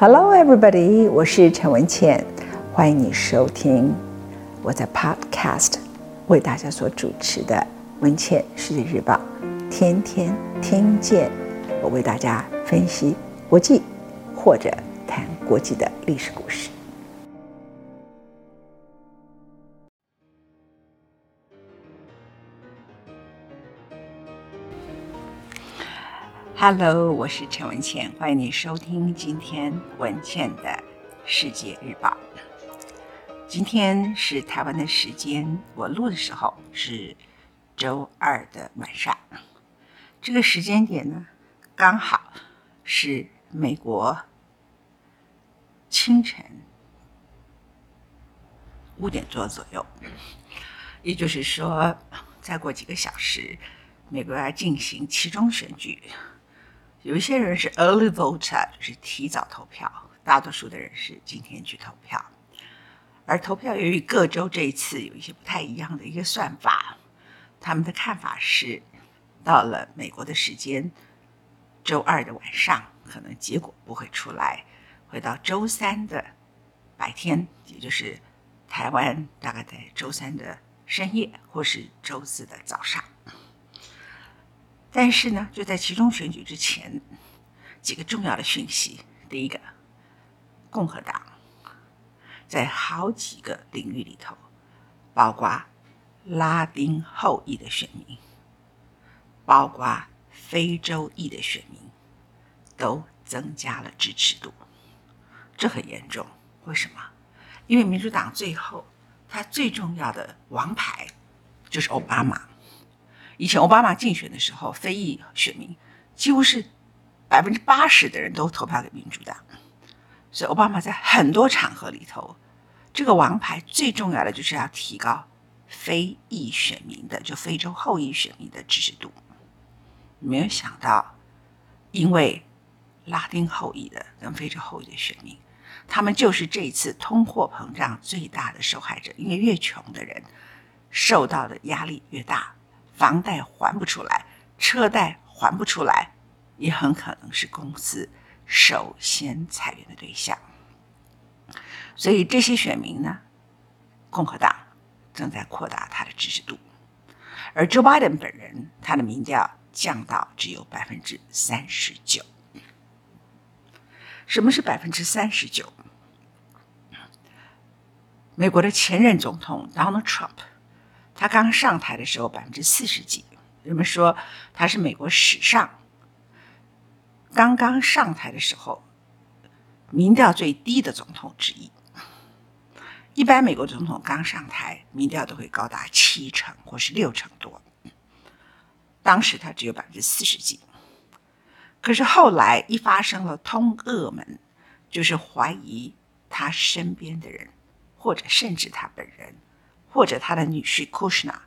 Hello, everybody！我是陈文茜，欢迎你收听我在 Podcast 为大家所主持的《文茜世界日报》，天天听见我为大家分析国际或者谈国际的历史故事。Hello，我是陈文茜，欢迎你收听今天文茜的世界日报。今天是台湾的时间，我录的时候是周二的晚上。这个时间点呢，刚好是美国清晨五点多左右，也就是说，再过几个小时，美国要进行期中选举。有一些人是 early voter，就是提早投票，大多数的人是今天去投票。而投票由于各州这一次有一些不太一样的一个算法，他们的看法是，到了美国的时间，周二的晚上可能结果不会出来，会到周三的白天，也就是台湾大概在周三的深夜或是周四的早上。但是呢，就在期中选举之前，几个重要的讯息。第一个，共和党在好几个领域里头，包括拉丁后裔的选民，包括非洲裔的选民，都增加了支持度。这很严重。为什么？因为民主党最后他最重要的王牌就是奥巴马。以前奥巴马竞选的时候，非裔选民几乎是百分之八十的人都投票给民主党，所以奥巴马在很多场合里头，这个王牌最重要的就是要提高非裔选民的，就非洲后裔选民的支持度。没有想到，因为拉丁后裔的跟非洲后裔的选民，他们就是这一次通货膨胀最大的受害者，因为越穷的人受到的压力越大。房贷还不出来，车贷还不出来，也很可能是公司首先裁员的对象。所以这些选民呢，共和党正在扩大他的支持度，而 Joe Biden 本人他的民调降到只有百分之三十九。什么是百分之三十九？美国的前任总统 Donald Trump。他刚上台的时候，百分之四十几，人们说他是美国史上刚刚上台的时候民调最低的总统之一。一般美国总统刚上台，民调都会高达七成或是六成多。当时他只有百分之四十几。可是后来一发生了通俄门，就是怀疑他身边的人，或者甚至他本人。或者他的女婿库什纳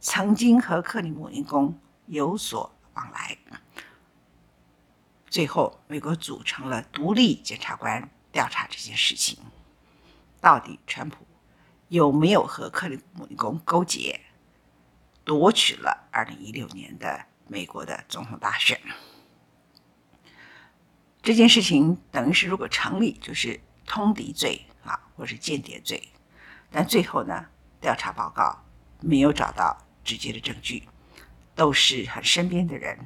曾经和克里姆林宫有所往来，最后美国组成了独立检察官调查这件事情，到底川普有没有和克里姆林宫勾结，夺取了二零一六年的美国的总统大选？这件事情等于是如果成立，就是通敌罪啊，或是间谍罪，但最后呢？调查报告没有找到直接的证据，都是很身边的人。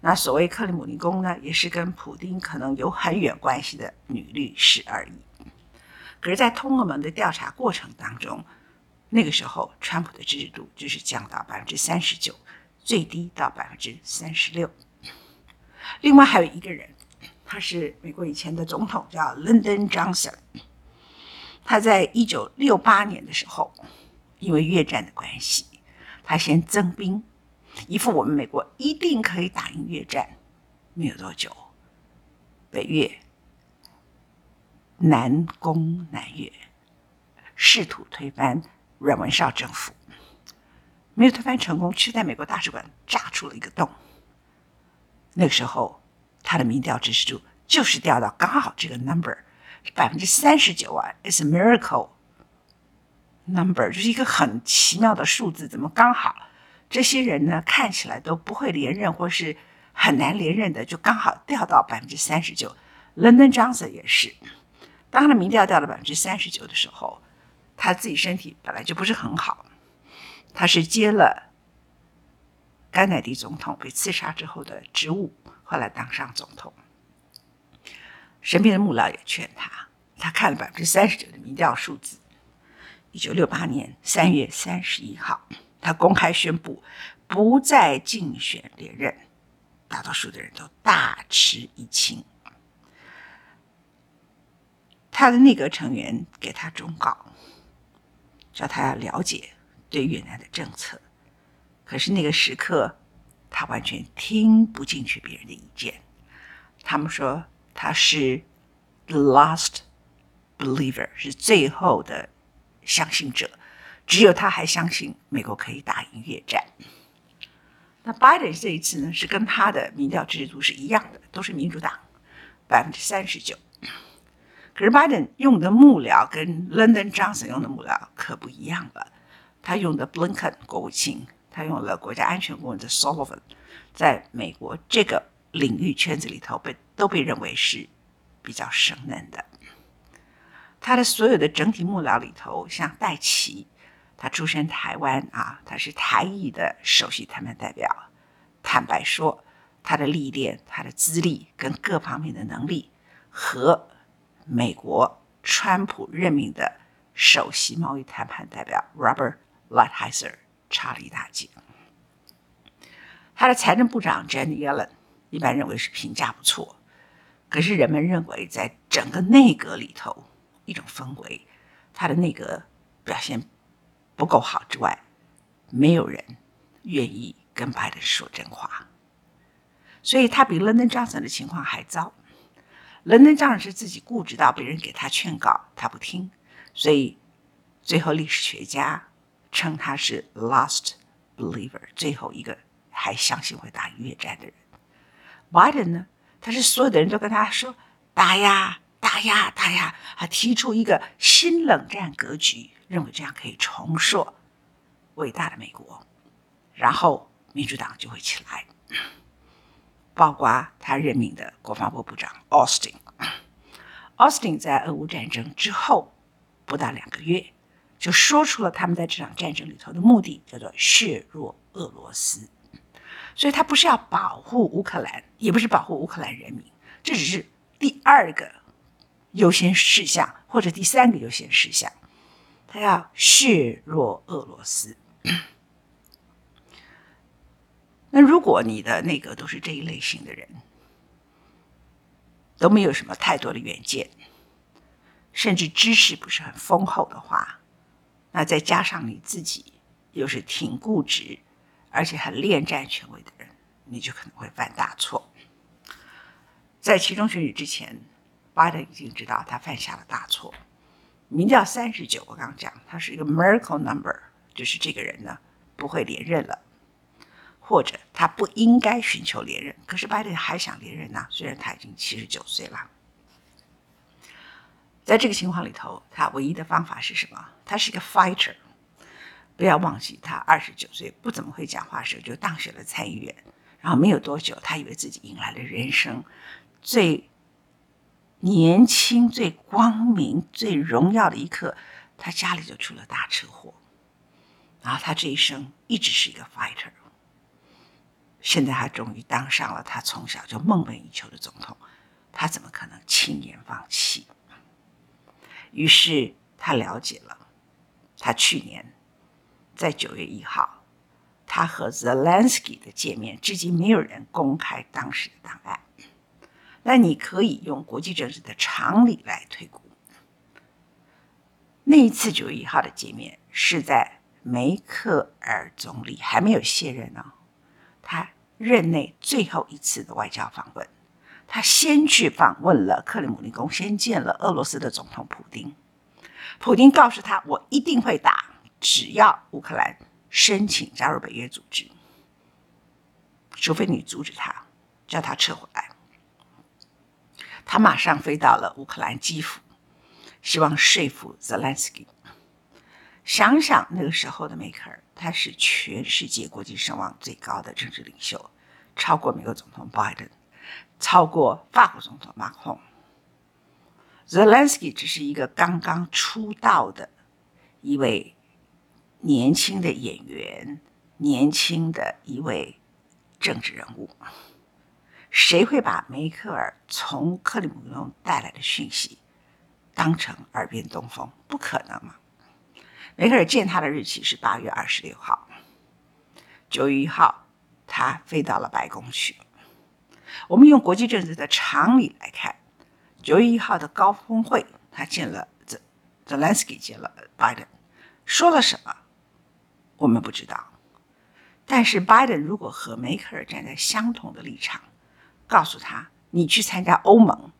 那所谓克里姆林宫呢，也是跟普丁可能有很远关系的女律师而已。可是，在通俄门的调查过程当中，那个时候川普的支持度就是降到百分之三十九，最低到百分之三十六。另外还有一个人，他是美国以前的总统，叫 Lyndon Johnson。他在一九六八年的时候，因为越战的关系，他先增兵，一副我们美国一定可以打赢越战。没有多久，北越南攻南越，试图推翻阮文绍政府，没有推翻成功，却在美国大使馆炸出了一个洞。那个时候，他的民调支持度就是掉到刚好这个 number。百分之三十九啊，is a miracle number，就是一个很奇妙的数字。怎么刚好这些人呢，看起来都不会连任或是很难连任的，就刚好掉到百分之三十九，London Johnson 也是，当他的民调掉了百分之三十九的时候，他自己身体本来就不是很好，他是接了甘乃迪总统被刺杀之后的职务，后来当上总统。身边的幕僚也劝他，他看了百分之三十九的民调数字。一九六八年三月三十一号，他公开宣布不再竞选连任，大多数的人都大吃一惊。他的内阁成员给他忠告，叫他要了解对越南的政策。可是那个时刻，他完全听不进去别人的意见。他们说他是 the last believer，是最后的相信者。只有他还相信美国可以打赢越战。那拜登这一次呢，是跟他的民调制度是一样的，都是民主党百分之三十九。可是拜登用的幕僚跟 Lyndon Johnson 用的幕僚可不一样了。他用的 Blinken 国务卿，他用了国家安全顾问的 Sullivan，在美国这个领域圈子里头被都被认为是比较生嫩的。他的所有的整体幕僚里头，像戴琪，他出身台湾啊，他是台裔的首席谈判代表。坦白说，他的历练、他的资历跟各方面的能力和。美国川普任命的首席贸易谈判代表 Robert Lighthizer 差了一大截。他的财政部长 Janet Yellen 一般认为是评价不错，可是人们认为在整个内阁里头一种氛围，他的内阁表现不够好之外，没有人愿意跟拜登说真话，所以他比 Lyndon Johnson 的情况还糟。伦敦当然是自己固执到别人给他劝告，他不听，所以最后历史学家称他是 last believer，最后一个还相信会打越战的人。拜登呢，他是所有的人都跟他说打呀打呀打呀，他提出一个新冷战格局，认为这样可以重塑伟大的美国，然后民主党就会起来。包括他任命的国防部部长 Austin，Austin 在俄乌战争之后不到两个月，就说出了他们在这场战争里头的目的，叫做削弱俄罗斯。所以他不是要保护乌克兰，也不是保护乌克兰人民，这只是第二个优先事项或者第三个优先事项，他要削弱俄罗斯。那如果你的内阁都是这一类型的人，都没有什么太多的远见，甚至知识不是很丰厚的话，那再加上你自己又是挺固执，而且很恋战权威的人，你就可能会犯大错。在期中选举之前，拜登已经知道他犯下了大错。名叫三十九，我刚讲，他是一个 miracle number，就是这个人呢不会连任了。或者他不应该寻求连任，可是拜登还想连任呢？虽然他已经七十九岁了，在这个情况里头，他唯一的方法是什么？他是一个 fighter。不要忘记，他二十九岁不怎么会讲话时候就当选了参议员，然后没有多久，他以为自己迎来了人生最年轻、最光明、最荣耀的一刻，他家里就出了大车祸，然后他这一生一直是一个 fighter。现在他终于当上了他从小就梦寐以求的总统，他怎么可能轻言放弃？于是他了解了，他去年在九月一号，他和 Zelensky 的见面，至今没有人公开当时的档案。那你可以用国际政治的常理来推估，那一次九月一号的见面是在梅克尔总理还没有卸任呢，他。任内最后一次的外交访问，他先去访问了克里姆林宫，先见了俄罗斯的总统普丁。普丁告诉他：“我一定会打，只要乌克兰申请加入北约组织，除非你阻止他，叫他撤回来。”他马上飞到了乌克兰基辅，希望说服泽连斯基。想想那个时候的梅克尔，他是全世界国际声望最高的政治领袖，超过美国总统拜登，超过法国总统马克龙。Zelensky 只是一个刚刚出道的一位年轻的演员，年轻的一位政治人物。谁会把梅克尔从克里姆林宫带来的讯息当成耳边东风？不可能嘛！梅克尔见他的日期是八月二十六号，九月一号他飞到了白宫去。我们用国际政治的常理来看。九月一号的高峰会，他见了泽泽连斯基，见了拜登，说了什么，我们不知道。但是拜登如果和梅克尔站在相同的立场，告诉他：你去参加欧盟，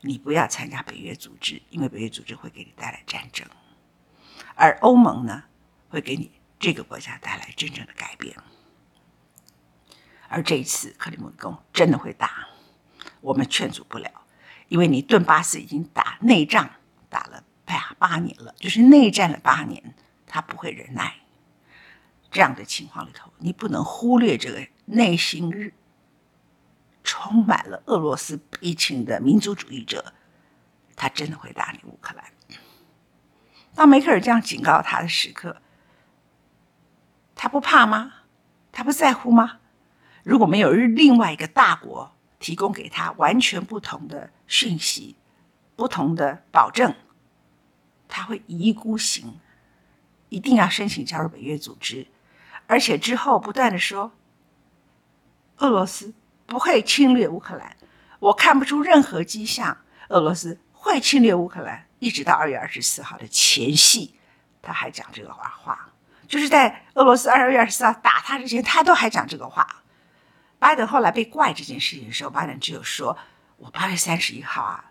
你不要参加北约组织，因为北约组织会给你带来战争，而欧盟呢，会给你这个国家带来真正的改变。而这一次克里姆林宫真的会打，我们劝阻不了。因为你顿巴斯已经打内战打了八八年了，就是内战了八年，他不会忍耐。这样的情况里头，你不能忽略这个内心日充满了俄罗斯悲情的民族主义者，他真的会打你乌克兰。当梅克尔这样警告他的时刻，他不怕吗？他不在乎吗？如果没有另外一个大国，提供给他完全不同的讯息，不同的保证，他会一意孤行，一定要申请加入北约组织，而且之后不断的说，俄罗斯不会侵略乌克兰，我看不出任何迹象，俄罗斯会侵略乌克兰，一直到二月二十四号的前夕，他还讲这个话话，就是在俄罗斯二月二十四号打他之前，他都还讲这个话。拜登后来被怪这件事情的时候，拜登只有说：“我八月三十一号啊，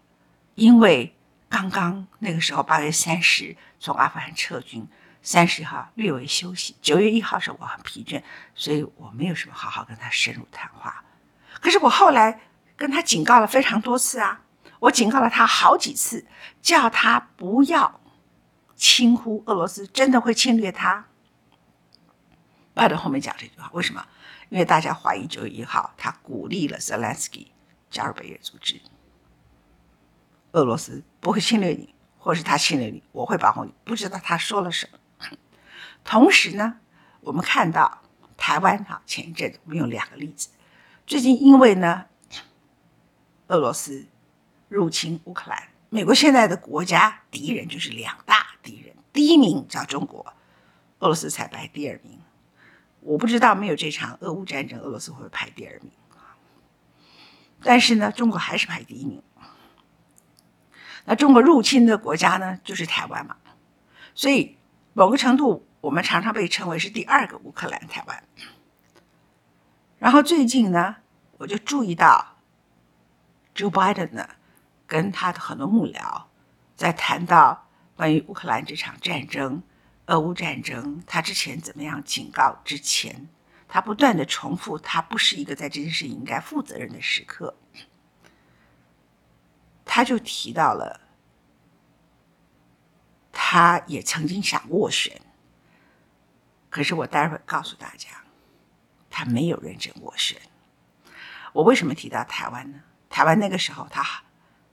因为刚刚那个时候八月三十从阿富汗撤军，三十号略微休息，九月一号时候我很疲倦，所以我没有什么好好跟他深入谈话。可是我后来跟他警告了非常多次啊，我警告了他好几次，叫他不要轻忽俄罗斯真的会侵略他。”拜登后面讲这句话，为什么？因为大家怀疑九月一号他鼓励了泽连斯基加入北约组织，俄罗斯不会侵略你，或是他侵略你，我会保护你。不知道他说了什么。同时呢，我们看到台湾哈，前一阵子我们用两个例子，最近因为呢，俄罗斯入侵乌克兰，美国现在的国家敌人就是两大敌人，第一名叫中国，俄罗斯才排第二名。我不知道没有这场俄乌战争，俄罗斯会排第二名？但是呢，中国还是排第一名。那中国入侵的国家呢，就是台湾嘛。所以某个程度，我们常常被称为是第二个乌克兰，台湾。然后最近呢，我就注意到，Joe Biden 呢，跟他的很多幕僚在谈到关于乌克兰这场战争。俄乌战争，他之前怎么样警告？之前他不断的重复，他不是一个在这件事情应该负责任的时刻。他就提到了，他也曾经想斡旋，可是我待会儿告诉大家，他没有认真斡旋。我为什么提到台湾呢？台湾那个时候，他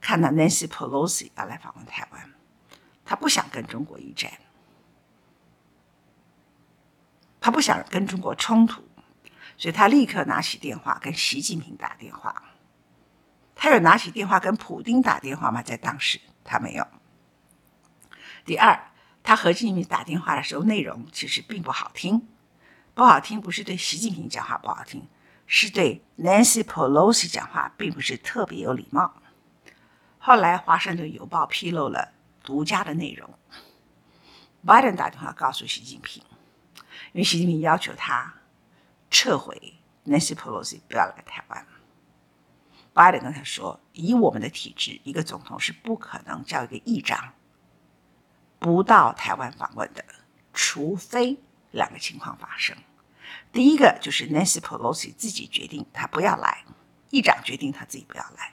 看到 Nancy Pelosi 要来访问台湾，他不想跟中国一战。他不想跟中国冲突，所以他立刻拿起电话跟习近平打电话。他有拿起电话跟普丁打电话吗？在当时他没有。第二，他和习近平打电话的时候，内容其实并不好听。不好听不是对习近平讲话不好听，是对 Nancy Pelosi 讲话并不是特别有礼貌。后来《华盛顿邮报》披露了独家的内容，拜登打电话告诉习近平。因为习近平要求他撤回 Nancy Pelosi 不要来台湾，拜登跟他说：“以我们的体制，一个总统是不可能叫一个议长不到台湾访问的，除非两个情况发生。第一个就是 Nancy Pelosi 自己决定他不要来，议长决定他自己不要来；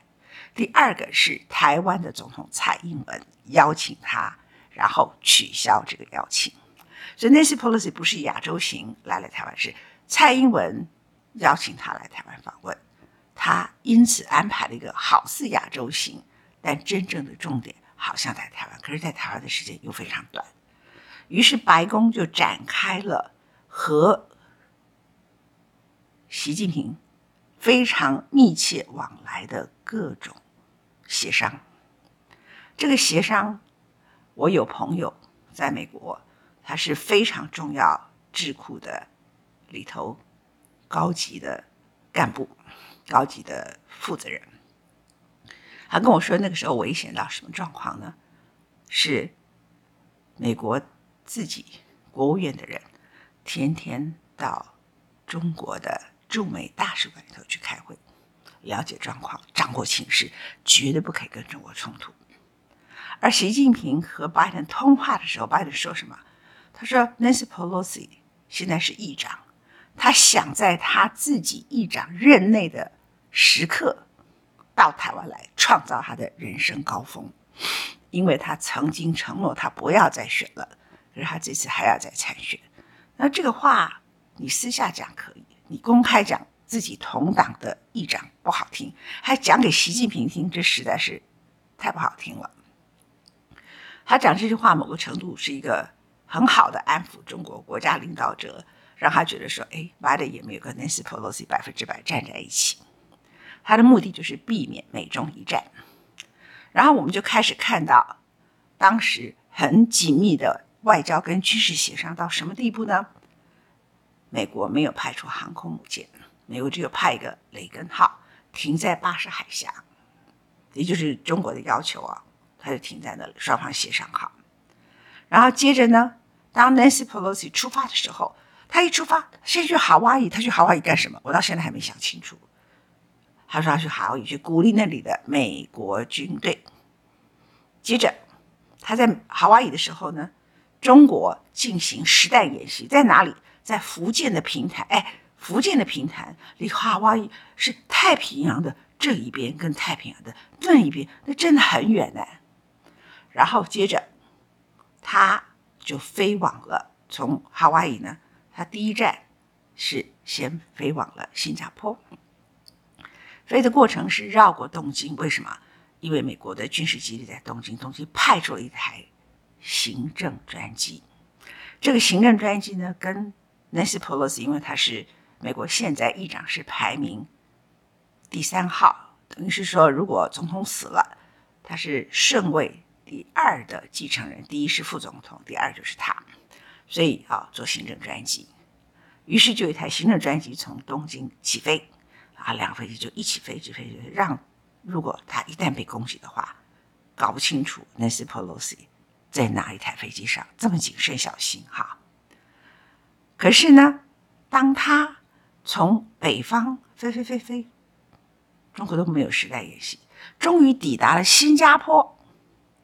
第二个是台湾的总统蔡英文邀请他，然后取消这个邀请。”所以，Nancy Pelosi 不是亚洲行来了台湾，是蔡英文邀请他来台湾访问，他因此安排了一个好似亚洲行，但真正的重点好像在台湾，可是，在台湾的时间又非常短。于是，白宫就展开了和习近平非常密切往来的各种协商。这个协商，我有朋友在美国，他是非常重要智库的里头高级的干部、高级的负责人。他跟我说，那个时候危险到什么状况呢？是美国自己国务院的人天天到中国的驻美大使馆里头去开会，了解状况，掌握情势，绝对不可以跟中国冲突。而习近平和拜登通话的时候，拜登说什么？他说：“Nancy Pelosi 现在是议长，他想在他自己议长任内的时刻。”到台湾来创造他的人生高峰，因为他曾经承诺他不要再选了，可是他这次还要再参选。那这个话你私下讲可以，你公开讲自己同党的议长不好听，还讲给习近平听，这实在是太不好听了。他讲这句话，某个程度是一个很好的安抚中国国家领导者，让他觉得说，哎，拜登也没有跟 Nancy Pelosi 百分之百站在一起。他的目的就是避免美中一战，然后我们就开始看到，当时很紧密的外交跟军事协商到什么地步呢？美国没有派出航空母舰，美国只有派一个雷根号停在巴士海峡，也就是中国的要求啊，他就停在那里，双方协商好。然后接着呢，当 Nancy Pelosi 出发的时候，他一出发先去夏威夷，他去夏威夷干什么？我到现在还没想清楚。他说要去夏威夷去鼓励那里的美国军队。接着，他在夏威夷的时候呢，中国进行实弹演习，在哪里？在福建的平潭。哎，福建的平潭离夏威夷是太平洋的这一边，跟太平洋的那一边，那真的很远呢。然后接着，他就飞往了从夏威夷呢，他第一站是先飞往了新加坡。飞的过程是绕过东京，为什么？因为美国的军事基地在东京，东京派出了一台行政专机。这个行政专机呢，跟 Nancy Pelosi，因为他是美国现在议长，是排名第三号，等于是说，如果总统死了，他是顺位第二的继承人，第一是副总统，第二就是他，所以啊，坐行政专机。于是就有一台行政专机从东京起飞。啊，两个飞机就一起飞，直飞，让如果他一旦被攻击的话，搞不清楚 Nancy Pelosi 在哪一台飞机上，这么谨慎小心哈。可是呢，当他从北方飞飞飞飞，中国都没有实弹演习，终于抵达了新加坡，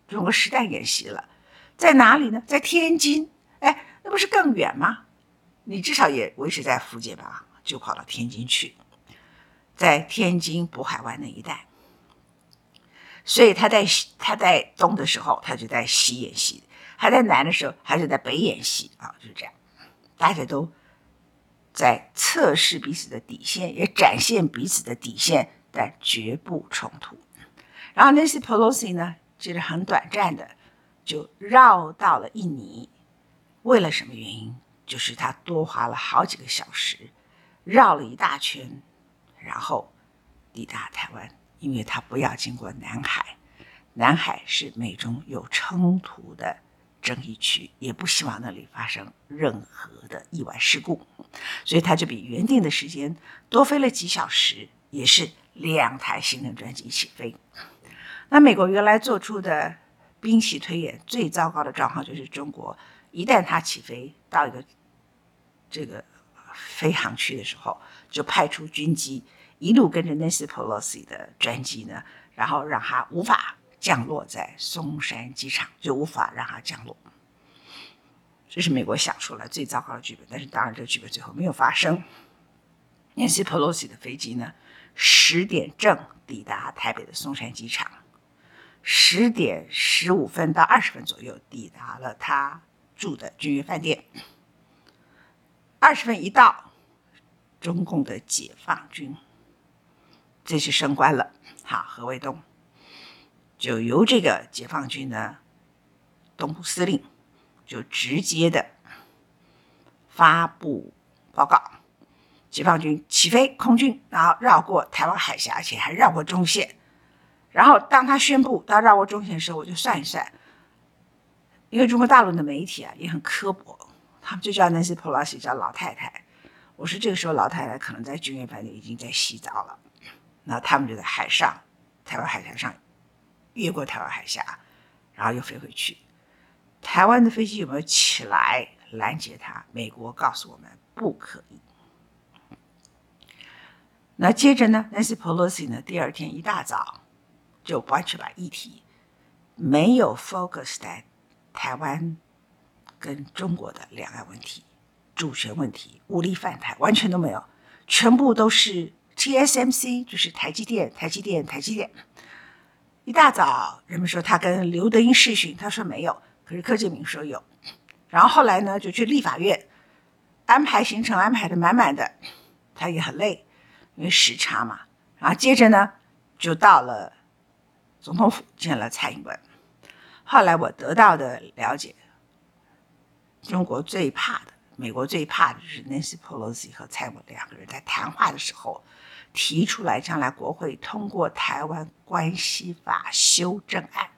中国实弹演习了，在哪里呢？在天津，哎，那不是更远吗？你至少也维持在福建吧，就跑到天津去。在天津渤海湾那一带，所以他在他在东的时候，他就在西演戏；他在南的时候，他就在北演戏啊，就是这样。大家都在测试彼此的底线，也展现彼此的底线，但绝不冲突。然后 Nancy Pelosi 呢，就是很短暂的就绕到了印尼，为了什么原因？就是他多花了好几个小时，绕了一大圈。然后抵达台湾，因为他不要经过南海，南海是美中有冲突的争议区，也不希望那里发生任何的意外事故，所以他就比原定的时间多飞了几小时，也是两台行政专机起飞。那美国原来做出的兵棋推演，最糟糕的状况就是中国一旦它起飞到一个这个。飞航区的时候，就派出军机一路跟着 Nancy Pelosi 的专机呢，然后让他无法降落在松山机场，就无法让他降落。这是美国想出来最糟糕的剧本，但是当然这个剧本最后没有发生。Nancy Pelosi 的飞机呢，十点正抵达台北的松山机场，十点十五分到二十分左右抵达了他住的君悦饭店。二十分一到，中共的解放军这次升官了，好，何卫东就由这个解放军的东部司令就直接的发布报告，解放军起飞空军，然后绕过台湾海峡，而且还绕过中线。然后当他宣布他绕过中线的时候，我就算一算，因为中国大陆的媒体啊也很刻薄，他们就叫 Nancy Pelosi 叫老太太。我说这个时候老太太可能在军舰饭店已经在洗澡了，那他们就在海上，台湾海峡上。越过台湾海峡，然后又飞回去。台湾的飞机有没有起来拦截他？美国告诉我们不可以。那接着呢，Nancy Pelosi 呢，第二天一大早就完全把议题没有 focus 在台湾跟中国的两岸问题、主权问题、武力犯台，完全都没有，全部都是 TSMC，就是台积电、台积电、台积电。一大早，人们说他跟刘德英视讯，他说没有，可是柯建铭说有。然后后来呢，就去立法院安排行程，安排的满满的，他也很累，因为时差嘛。然后接着呢，就到了总统府见了蔡英文。后来我得到的了解，中国最怕的，美国最怕的就是 Nancy Pelosi 和蔡英文两个人在谈话的时候。提出来，将来国会通过《台湾关系法》修正案，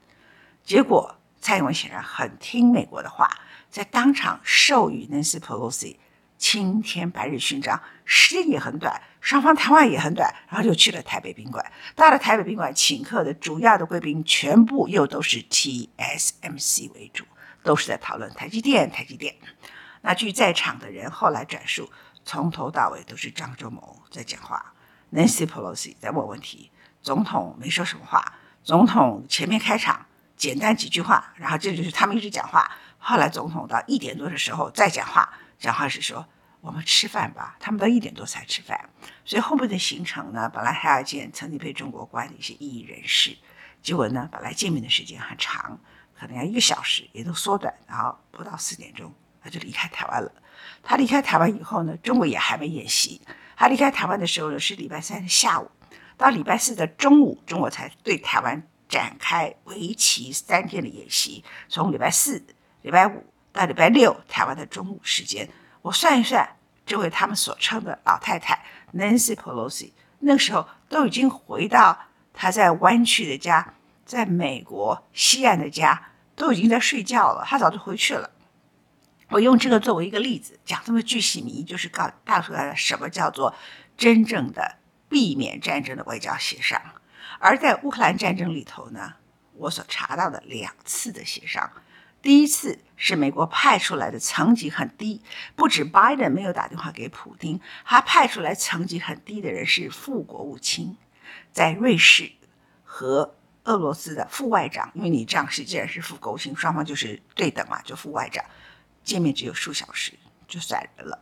结果蔡英文显然很听美国的话，在当场授予 Nancy Pelosi 青天白日勋章，时间也很短，双方谈话也很短，然后就去了台北宾馆。到了台北宾馆，请客的主要的贵宾全部又都是 TSMC 为主，都是在讨论台积电，台积电。那据在场的人后来转述，从头到尾都是张忠谋在讲话。Nancy Pelosi 在问问题，总统没说什么话。总统前面开场简单几句话，然后这就是他们一直讲话。后来总统到一点多的时候再讲话，讲话是说我们吃饭吧。他们到一点多才吃饭，所以后面的行程呢，本来还要见曾经被中国关的一些异议人士，结果呢，本来见面的时间很长，可能要一个小时，也都缩短，然后不到四点钟他就离开台湾了。他离开台湾以后呢，中国也还没演习。他离开台湾的时候呢，是礼拜三的下午，到礼拜四的中午，中国才对台湾展开为期三天的演习。从礼拜四、礼拜五到礼拜六，台湾的中午时间，我算一算，这位他们所称的老太太 Nancy Pelosi，那个时候都已经回到她在湾区的家，在美国西岸的家，都已经在睡觉了，她早就回去了。我用这个作为一个例子，讲这么巨细靡遗，就是告告诉大家什么叫做真正的避免战争的外交协商。而在乌克兰战争里头呢，我所查到的两次的协商，第一次是美国派出来的层级很低，不止拜登没有打电话给普丁，还派出来层级很低的人是副国务卿，在瑞士和俄罗斯的副外长，因为你这样是既然是副国务卿，双方就是对等嘛，就副外长。见面只有数小时就散人了。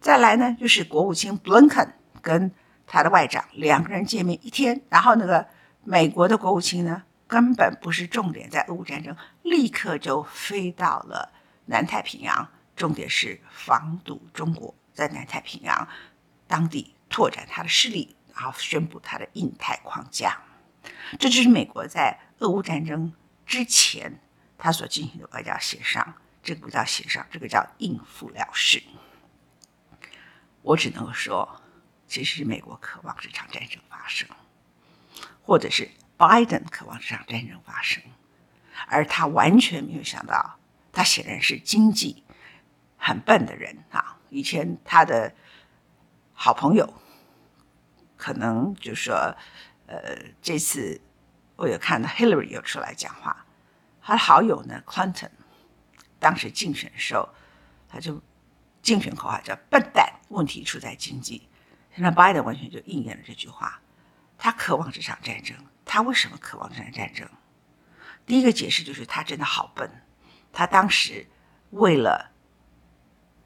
再来呢，就是国务卿布林肯跟他的外长两个人见面一天，然后那个美国的国务卿呢，根本不是重点在俄乌战争，立刻就飞到了南太平洋，重点是防堵中国在南太平洋当地拓展他的势力，然后宣布他的印太框架。这就是美国在俄乌战争之前他所进行的外交协商。这个不叫协商，这个叫应付了事。我只能说，其实美国渴望这场战争发生，或者是拜登渴望这场战争发生，而他完全没有想到，他显然是经济很笨的人啊。以前他的好朋友，可能就说，呃，这次我有看到 Hillary 有出来讲话，他的好友呢，Clinton。当时竞选的时候，他就竞选口号叫“笨蛋”，问题出在经济。现在拜登完全就应验了这句话。他渴望这场战争，他为什么渴望这场战争？第一个解释就是他真的好笨。他当时为了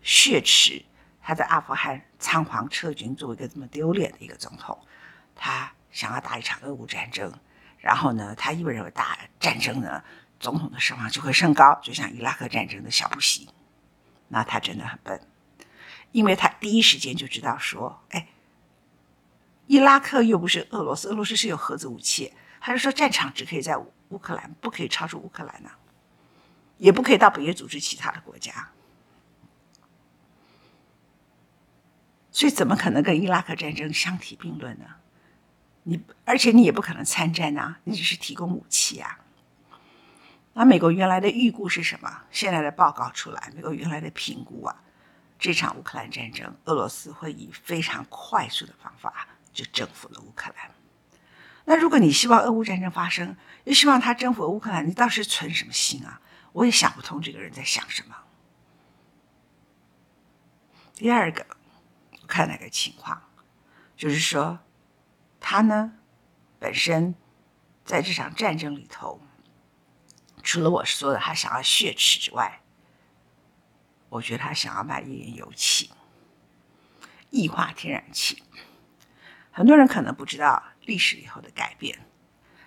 血耻他在阿富汗仓皇撤军，作为一个这么丢脸的一个总统，他想要打一场俄乌战争。然后呢，他以为认为打战争呢，总统的声望就会升高，就像伊拉克战争的小布希，那他真的很笨，因为他第一时间就知道说，哎，伊拉克又不是俄罗斯，俄罗斯是有核子武器，他是说战场只可以在乌克兰，不可以超出乌克兰呢、也不可以到北约组织其他的国家。所以怎么可能跟伊拉克战争相提并论呢？你而且你也不可能参战啊，你只是提供武器啊。那美国原来的预估是什么？现在的报告出来，美国原来的评估啊，这场乌克兰战争，俄罗斯会以非常快速的方法就征服了乌克兰。那如果你希望俄乌战争发生，又希望他征服乌克兰，你倒是存什么心啊？我也想不通这个人在想什么。第二个。看那个情况，就是说，他呢本身在这场战争里头，除了我说的他想要血池之外，我觉得他想要卖页岩油气、液化天然气。很多人可能不知道历史以后的改变，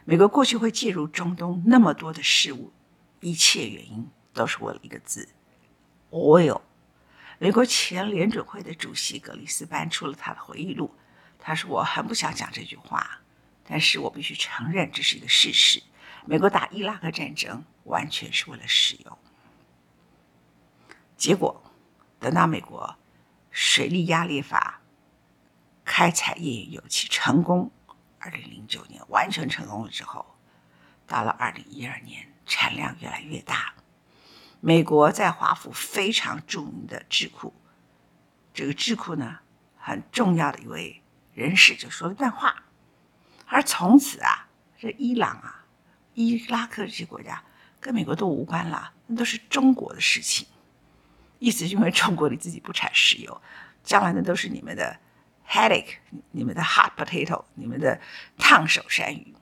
美国过去会介入中东那么多的事物，一切原因都是为了一个字：oil。美国前联准会的主席格里斯搬出了他的回忆录，他说：“我很不想讲这句话，但是我必须承认这是一个事实。美国打伊拉克战争完全是为了石油。结果，等到美国水力压裂法开采页岩油气成功，二零零九年完全成功了之后，到了二零一二年，产量越来越大。”美国在华府非常著名的智库，这个智库呢，很重要的一位人士就说了一段话，而从此啊，这伊朗啊、伊拉克这些国家跟美国都无关了，那都是中国的事情。意思是因为中国你自己不产石油，将来那都是你们的 headache，你们的 hot potato，你们的烫手山芋。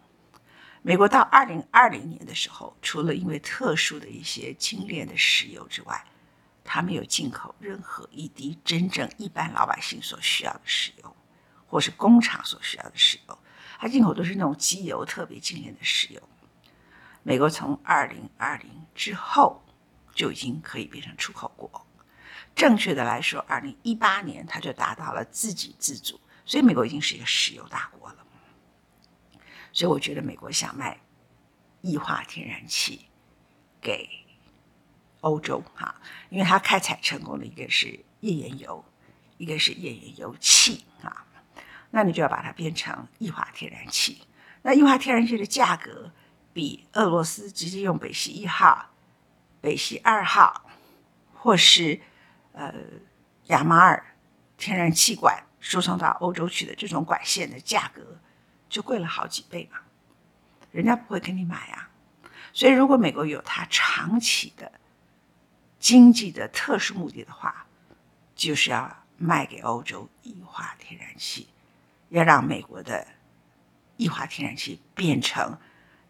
美国到二零二零年的时候，除了因为特殊的一些精炼的石油之外，它没有进口任何一滴真正一般老百姓所需要的石油，或是工厂所需要的石油，它进口都是那种机油特别精炼的石油。美国从二零二零之后就已经可以变成出口国，正确的来说，二零一八年它就达到了自给自足，所以美国已经是一个石油大国了。所以我觉得美国想卖液化天然气给欧洲哈，因为它开采成功的一个是页岩油，一个是页岩油气啊，那你就要把它变成液化天然气。那液化天然气的价格比俄罗斯直接用北溪一号、北溪二号，或是呃亚马尔天然气管输送到欧洲去的这种管线的价格。就贵了好几倍嘛，人家不会跟你买啊。所以，如果美国有它长期的经济的特殊目的的话，就是要卖给欧洲液化天然气，要让美国的液化天然气变成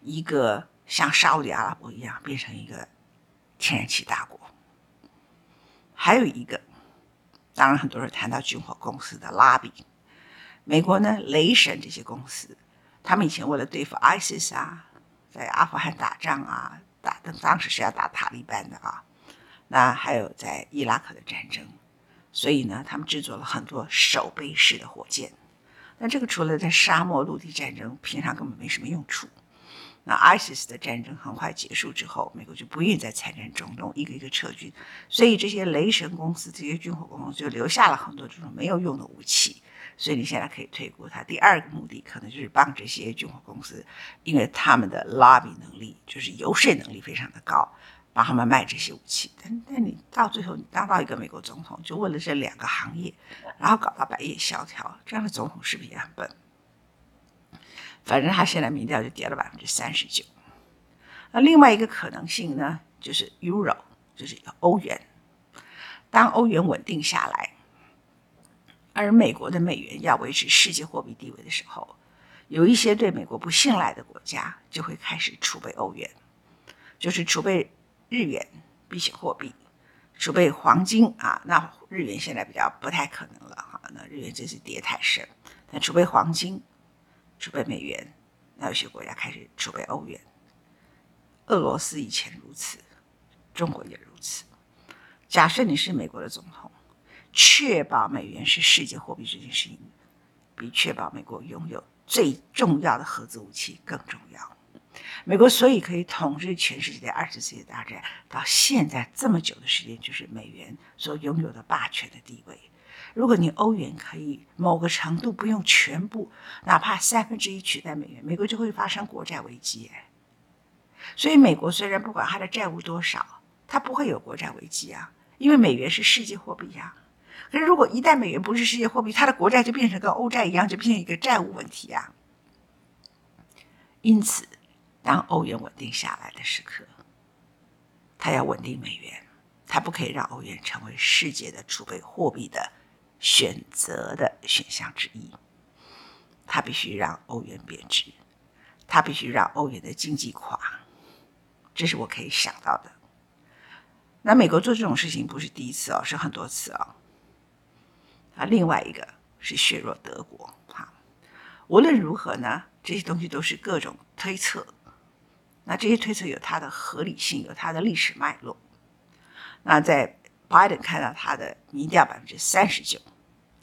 一个像沙乌地阿拉伯一样变成一个天然气大国。还有一个，当然很多人谈到军火公司的拉比。美国呢，雷神这些公司，他们以前为了对付 ISIS 啊，在阿富汗打仗啊，打的当时是要打塔利班的啊，那还有在伊拉克的战争，所以呢，他们制作了很多手背式的火箭。那这个除了在沙漠陆地战争，平常根本没什么用处。那 ISIS 的战争很快结束之后，美国就不愿意再参战中东，一个一个撤军，所以这些雷神公司、这些军火公司就留下了很多这种没有用的武器。所以你现在可以推估，他第二个目的可能就是帮这些军火公司，因为他们的 lobby 能力就是游说能力非常的高，帮他们卖这些武器。但但你到最后，你当到一个美国总统，就为了这两个行业，然后搞到百业萧条，这样的总统是不是也很笨？反正他现在民调就跌了百分之三十九。那另外一个可能性呢，就是 Euro，就是一个欧元。当欧元稳定下来。而美国的美元要维持世界货币地位的时候，有一些对美国不信赖的国家就会开始储备欧元，就是储备日元避险货币，储备黄金啊。那日元现在比较不太可能了哈，那日元这次跌太深。但储备黄金，储备美元，那有些国家开始储备欧元。俄罗斯以前如此，中国也如此。假设你是美国的总统。确保美元是世界货币这件事情，比确保美国拥有最重要的核子武器更重要。美国所以可以统治全世界的二次世界大战到现在这么久的时间，就是美元所拥有的霸权的地位。如果你欧元可以某个程度不用全部，哪怕三分之一取代美元，美国就会发生国债危机。所以美国虽然不管它的债务多少，它不会有国债危机啊，因为美元是世界货币呀。可是如果一旦美元不是世界货币，它的国债就变成跟欧债一样，就变成一个债务问题啊。因此。当欧元稳定下来的时刻，它要稳定美元，它不可以让欧元成为世界的储备货币的选择的选项之一。他必须让欧元贬值，他必须让欧元的经济垮。这是我可以想到的。那美国做这种事情不是第一次哦，是很多次哦。啊，另外一个是削弱德国。哈，无论如何呢，这些东西都是各种推测。那这些推测有它的合理性，有它的历史脉络。那在拜登看到他的民调百分之三十九，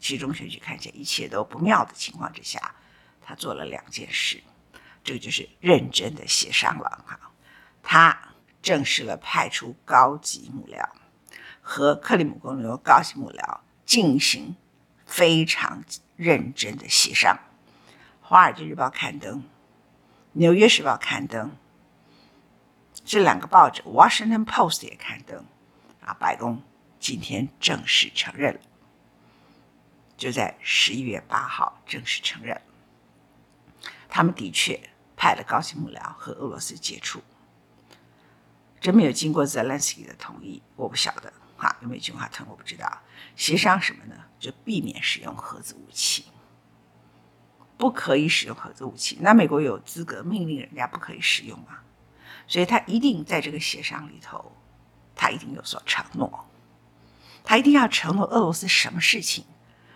期中选举看见一切都不妙的情况之下，他做了两件事，这个就是认真的协商了哈。他正式了派出高级幕僚和克里姆林宫高级幕僚进行非常认真的协商。《华尔街日报》刊登，《纽约时报》刊登。这两个报纸，《Washington Post》也刊登，啊，白宫今天正式承认了，就在十一月八号正式承认，他们的确派了高级幕僚和俄罗斯接触，真没有经过泽连斯基的同意，我不晓得，哈，有没有经过他同意我不知道。协商什么呢？就避免使用核子武器，不可以使用核子武器。那美国有资格命令人家不可以使用吗？所以他一定在这个协商里头，他一定有所承诺，他一定要承诺俄罗斯什么事情，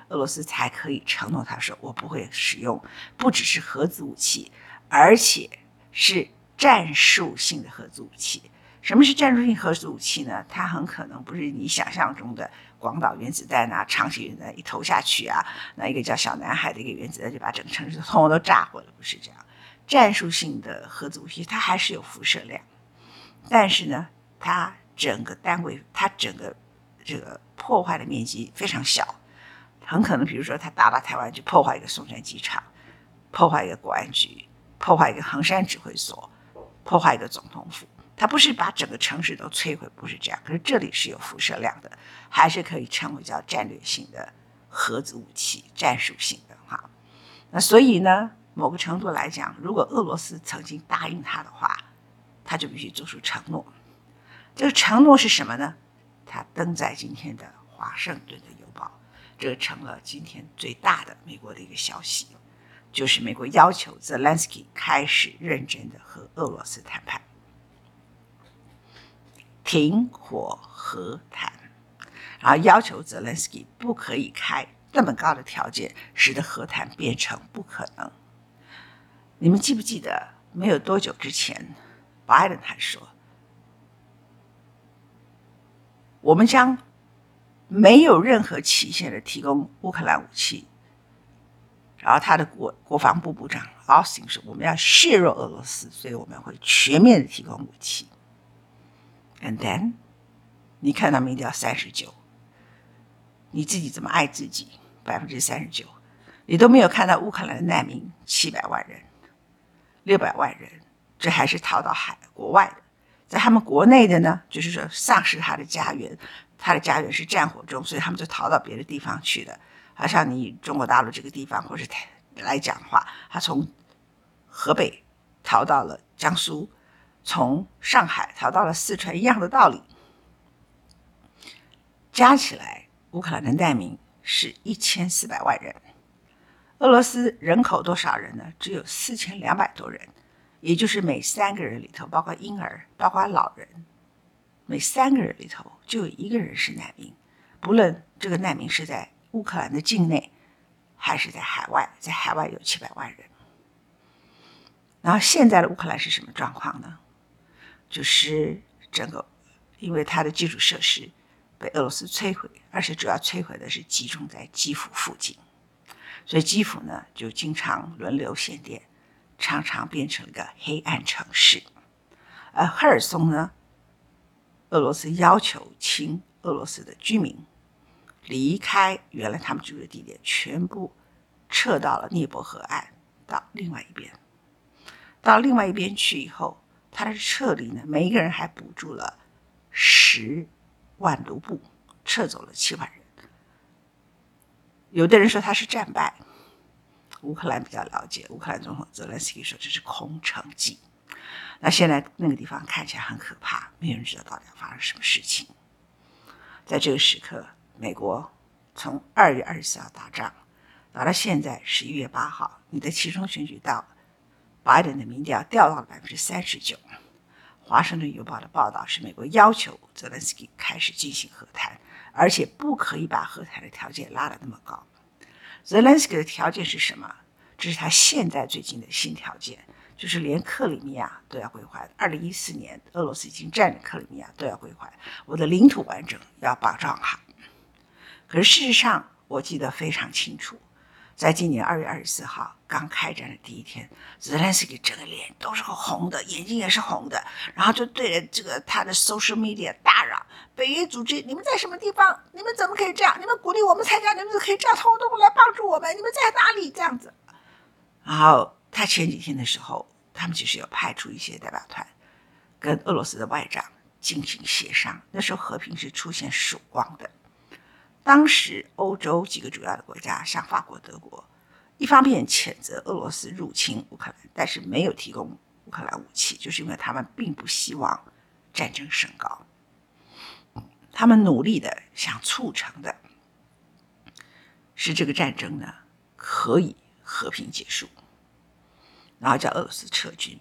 俄罗斯才可以承诺他说我不会使用，不只是核子武器，而且是战术性的核子武器。什么是战术性核子武器呢？它很可能不是你想象中的广岛原子弹啊，长崎原子弹一投下去啊，那一个叫小南海的一个原子弹就把整个城市通通都炸毁了，不是这样。战术性的核子武器，它还是有辐射量，但是呢，它整个单位，它整个这个破坏的面积非常小，很可能，比如说，他打到台湾，就破坏一个松山机场，破坏一个国安局，破坏一个横山指挥所，破坏一个总统府，他不是把整个城市都摧毁，不是这样。可是这里是有辐射量的，还是可以称为叫战略性的核子武器，战术性的哈。那所以呢？某个程度来讲，如果俄罗斯曾经答应他的话，他就必须做出承诺。这个承诺是什么呢？他登在今天的《华盛顿的》，这成了今天最大的美国的一个消息，就是美国要求泽连斯基开始认真的和俄罗斯谈判，停火和谈，然后要求泽连斯基不可以开这么高的条件，使得和谈变成不可能。你们记不记得，没有多久之前，拜登还说，我们将没有任何期限的提供乌克兰武器。然后他的国国防部部长奥斯汀说，我们要削弱俄罗斯，所以我们会全面的提供武器。And then，你看到民调三十九，你自己怎么爱自己？百分之三十九，你都没有看到乌克兰的难民七百万人。六百万人，这还是逃到海国外的，在他们国内的呢，就是说丧失他的家园，他的家园是战火中，所以他们就逃到别的地方去了。好像你中国大陆这个地方，或是台来讲的话，他从河北逃到了江苏，从上海逃到了四川，一样的道理。加起来，乌克兰的难民是一千四百万人。俄罗斯人口多少人呢？只有四千两百多人，也就是每三个人里头，包括婴儿，包括老人，每三个人里头就有一个人是难民。不论这个难民是在乌克兰的境内，还是在海外，在海外有七百万人。然后现在的乌克兰是什么状况呢？就是整个，因为它的基础设施被俄罗斯摧毁，而且主要摧毁的是集中在基辅附近。所以基辅呢就经常轮流限电，常常变成了个黑暗城市。而赫尔松呢，俄罗斯要求亲俄罗斯的居民离开原来他们居住的地点，全部撤到了涅伯河岸，到另外一边。到另外一边去以后，他的撤离呢，每一个人还补助了十万卢布，撤走了七万人。有的人说他是战败，乌克兰比较了解，乌克兰总统泽连斯基说这是空城计。那现在那个地方看起来很可怕，没有人知道到底发生什么事情。在这个时刻，美国从二月二十四号打仗，打到现在十一月八号，你的其中选举到，拜登的民调掉到了百分之三十九。华盛顿邮报的报道是，美国要求泽连斯基开始进行和谈，而且不可以把和谈的条件拉得那么高。Zelensky 的条件是什么？这是他现在最近的新条件。就是连克里米亚都要归还。二零一四年，俄罗斯已经占领克里米亚，都要归还。我的领土完整要保障好。可是事实上，我记得非常清楚，在今年二月二十四号刚开战的第一天，泽连斯基整个脸都是红的，眼睛也是红的，然后就对着这个他的 social media 大嚷：“北约组织，你们在什么地方？你们怎么可以这样？你们鼓励我们参加，你们怎么可以这样，通通都不来帮助我们？你们在哪里？这样子？”然后。他前几天的时候，他们其实有派出一些代表团，跟俄罗斯的外长进行协商。那时候和平是出现曙光的。当时欧洲几个主要的国家，像法国、德国，一方面谴责俄罗斯入侵乌克兰，但是没有提供乌克兰武器，就是因为他们并不希望战争升高。他们努力的想促成的是这个战争呢，可以和平结束。然后叫俄罗斯撤军。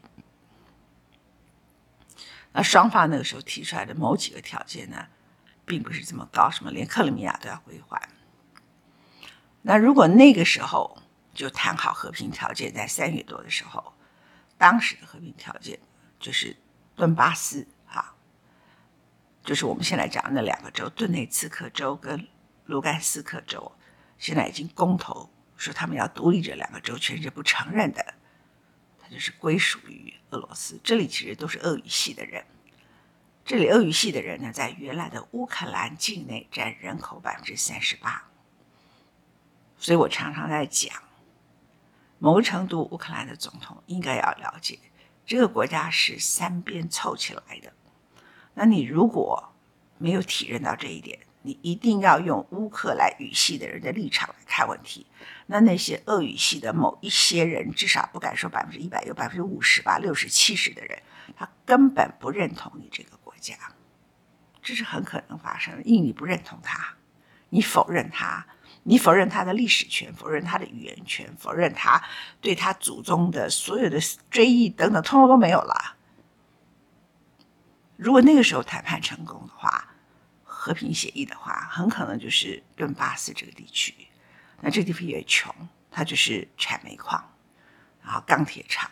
那双方那个时候提出来的某几个条件呢，并不是这么高，什么连克里米亚都要归还。那如果那个时候就谈好和平条件，在三月多的时候，当时的和平条件就是顿巴斯啊，就是我们现在讲的那两个州，顿内茨克州跟卢甘斯克州，现在已经公投说他们要独立，这两个州全是不承认的。它就是归属于俄罗斯，这里其实都是俄语系的人。这里俄语系的人呢，在原来的乌克兰境内占人口百分之三十八。所以我常常在讲，某个程度，乌克兰的总统应该要了解，这个国家是三边凑起来的。那你如果没有体认到这一点，你一定要用乌克兰语系的人的立场来看问题。那那些俄语系的某一些人，至少不敢说百分之一百，有百分之五十吧，六十、七十的人，他根本不认同你这个讲，这是很可能发生的，因为你不认同他，你否认他，你否认他的历史权，否认他的语言权，否认他对他祖宗的所有的追忆等等，通通都没有了。如果那个时候谈判成功的话，和平协议的话，很可能就是顿巴斯这个地区。那这地方也穷，它就是产煤矿，然后钢铁厂，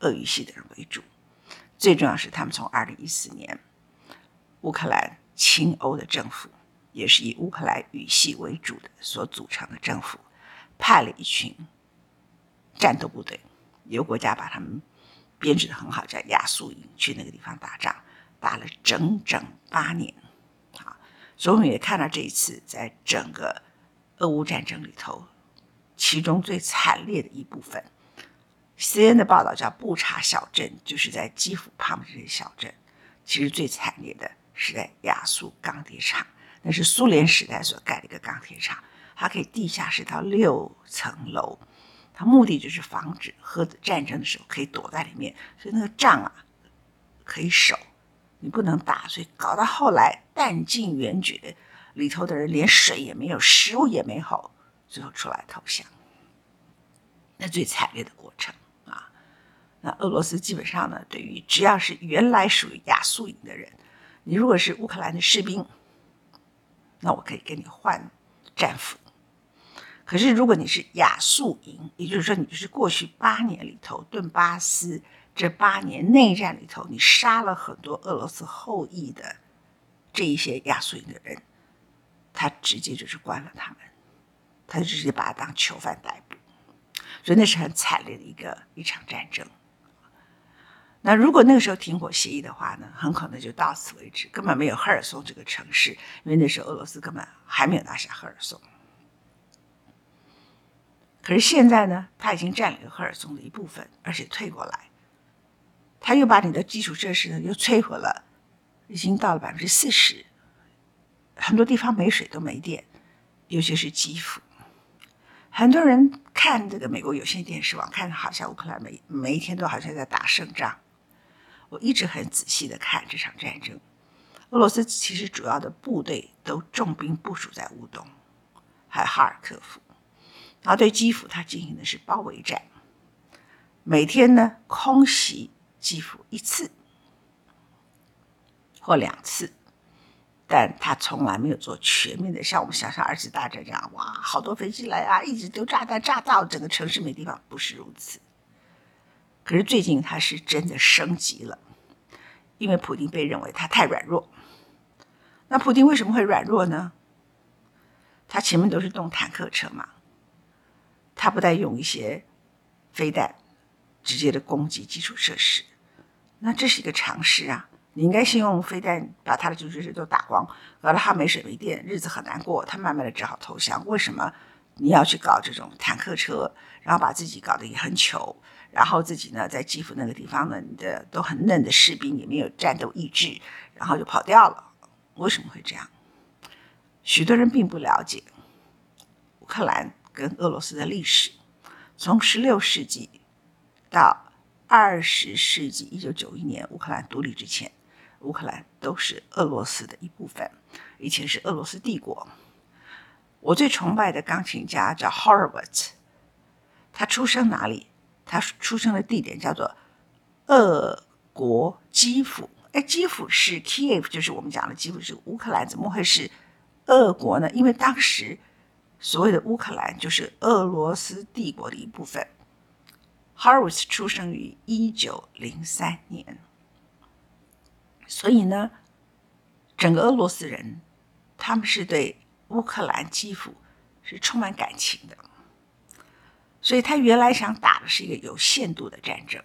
俄语系的人为主。最重要是，他们从二零一四年，乌克兰亲欧的政府，也是以乌克兰语系为主的所组成的政府，派了一群战斗部队，有国家把他们编制的很好，叫亚速营，去那个地方打仗，打了整整八年。啊，所以我们也看到这一次在整个。俄乌战争里头，其中最惨烈的一部分，CNN 的报道叫布查小镇，就是在基辅旁边这些小镇。其实最惨烈的是在亚速钢铁厂，那是苏联时代所盖的一个钢铁厂，它可以地下室到六层楼，它目的就是防止核战争的时候可以躲在里面，所以那个仗啊可以守，你不能打，所以搞到后来弹尽援绝。里头的人连水也没有，食物也没有，最后出来投降。那最惨烈的过程啊！那俄罗斯基本上呢，对于只要是原来属于亚速营的人，你如果是乌克兰的士兵，那我可以跟你换战俘。可是如果你是亚速营，也就是说你就是过去八年里头顿巴斯这八年内战里头，你杀了很多俄罗斯后裔的这一些亚速营的人。他直接就是关了他们，他就直接把他当囚犯逮捕，所以那是很惨烈的一个一场战争。那如果那个时候停火协议的话呢，很可能就到此为止，根本没有赫尔松这个城市，因为那时候俄罗斯根本还没有拿下赫尔松。可是现在呢，他已经占领了赫尔松的一部分，而且退过来，他又把你的基础设施呢又摧毁了，已经到了百分之四十，很多地方没水都没电，尤其是基辅。很多人看这个美国有线电视网，看好像乌克兰每每一天都好像在打胜仗。我一直很仔细的看这场战争，俄罗斯其实主要的部队都重兵部署在乌东，还有哈尔科夫，然后对基辅他进行的是包围战，每天呢空袭基辅一次或两次，但他从来没有做全面的，像我们想象二次大战这样，哇，好多飞机来啊，一直丢炸弹，炸到整个城市没地方，不是如此。可是最近他是真的升级了，因为普丁被认为他太软弱。那普丁为什么会软弱呢？他前面都是动坦克车嘛，他不带用一些飞弹直接的攻击基础设施，那这是一个常识啊。你应该先用飞弹把他的基础设施都打光，搞得他没水没电，日子很难过，他慢慢的只好投降。为什么你要去搞这种坦克车，然后把自己搞得也很糗？然后自己呢，在基辅那个地方呢，你的都很嫩的士兵也没有战斗意志，然后就跑掉了。为什么会这样？许多人并不了解乌克兰跟俄罗斯的历史。从十六世纪到二十世纪一九九一年乌克兰独立之前，乌克兰都是俄罗斯的一部分，以前是俄罗斯帝国。我最崇拜的钢琴家叫 Horowitz，他出生哪里？他出生的地点叫做俄国基辅，哎，基辅是 Kiev，就是我们讲的基辅是乌克兰，怎么会是俄国呢？因为当时所谓的乌克兰就是俄罗斯帝国的一部分。Harris 出生于一九零三年，所以呢，整个俄罗斯人他们是对乌克兰基辅是充满感情的。所以他原来想打的是一个有限度的战争，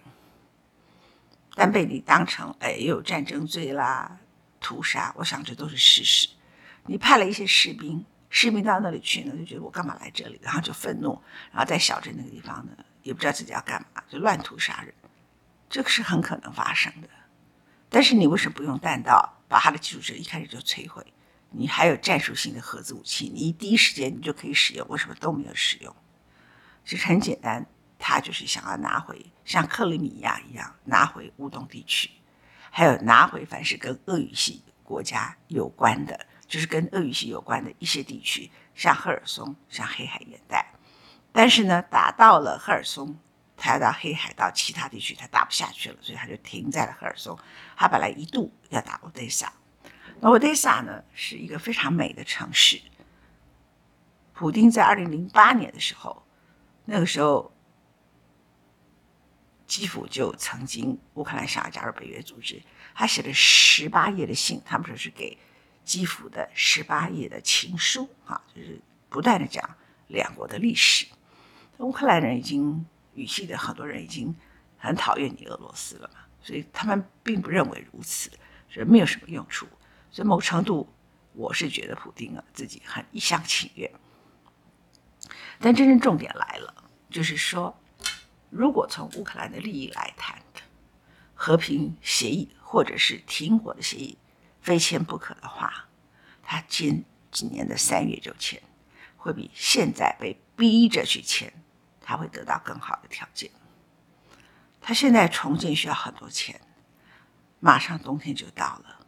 但被你当成哎有战争罪啦、屠杀，我想这都是事实。你派了一些士兵，士兵到那里去呢，就觉得我干嘛来这里，然后就愤怒，然后在小镇那个地方呢，也不知道自己要干嘛，就乱屠杀人，这个是很可能发生的。但是你为什么不用弹道把他的基础设施一开始就摧毁？你还有战术性的核子武器，你第一时间你就可以使用，为什么都没有使用？其实很简单，他就是想要拿回像克里米亚一样拿回乌东地区，还有拿回凡是跟俄语系国家有关的，就是跟俄语系有关的一些地区，像赫尔松，像黑海沿带。但是呢，打到了赫尔松，他要到黑海到其他地区，他打不下去了，所以他就停在了赫尔松。他本来一度要打欧德萨，那欧德萨呢是一个非常美的城市。普丁在二零零八年的时候。那个时候，基辅就曾经乌克兰想要加入北约组织，他写了十八页的信，他们说是给基辅的十八页的情书啊，就是不断的讲两国的历史。乌克兰人已经语系的很多人已经很讨厌你俄罗斯了嘛，所以他们并不认为如此，所以没有什么用处。所以某程度，我是觉得普丁啊自己很一厢情愿。但真正重点来了，就是说，如果从乌克兰的利益来谈，和平协议或者是停火的协议非签不可的话，他今几年的三月就签，会比现在被逼着去签，他会得到更好的条件。他现在重建需要很多钱，马上冬天就到了，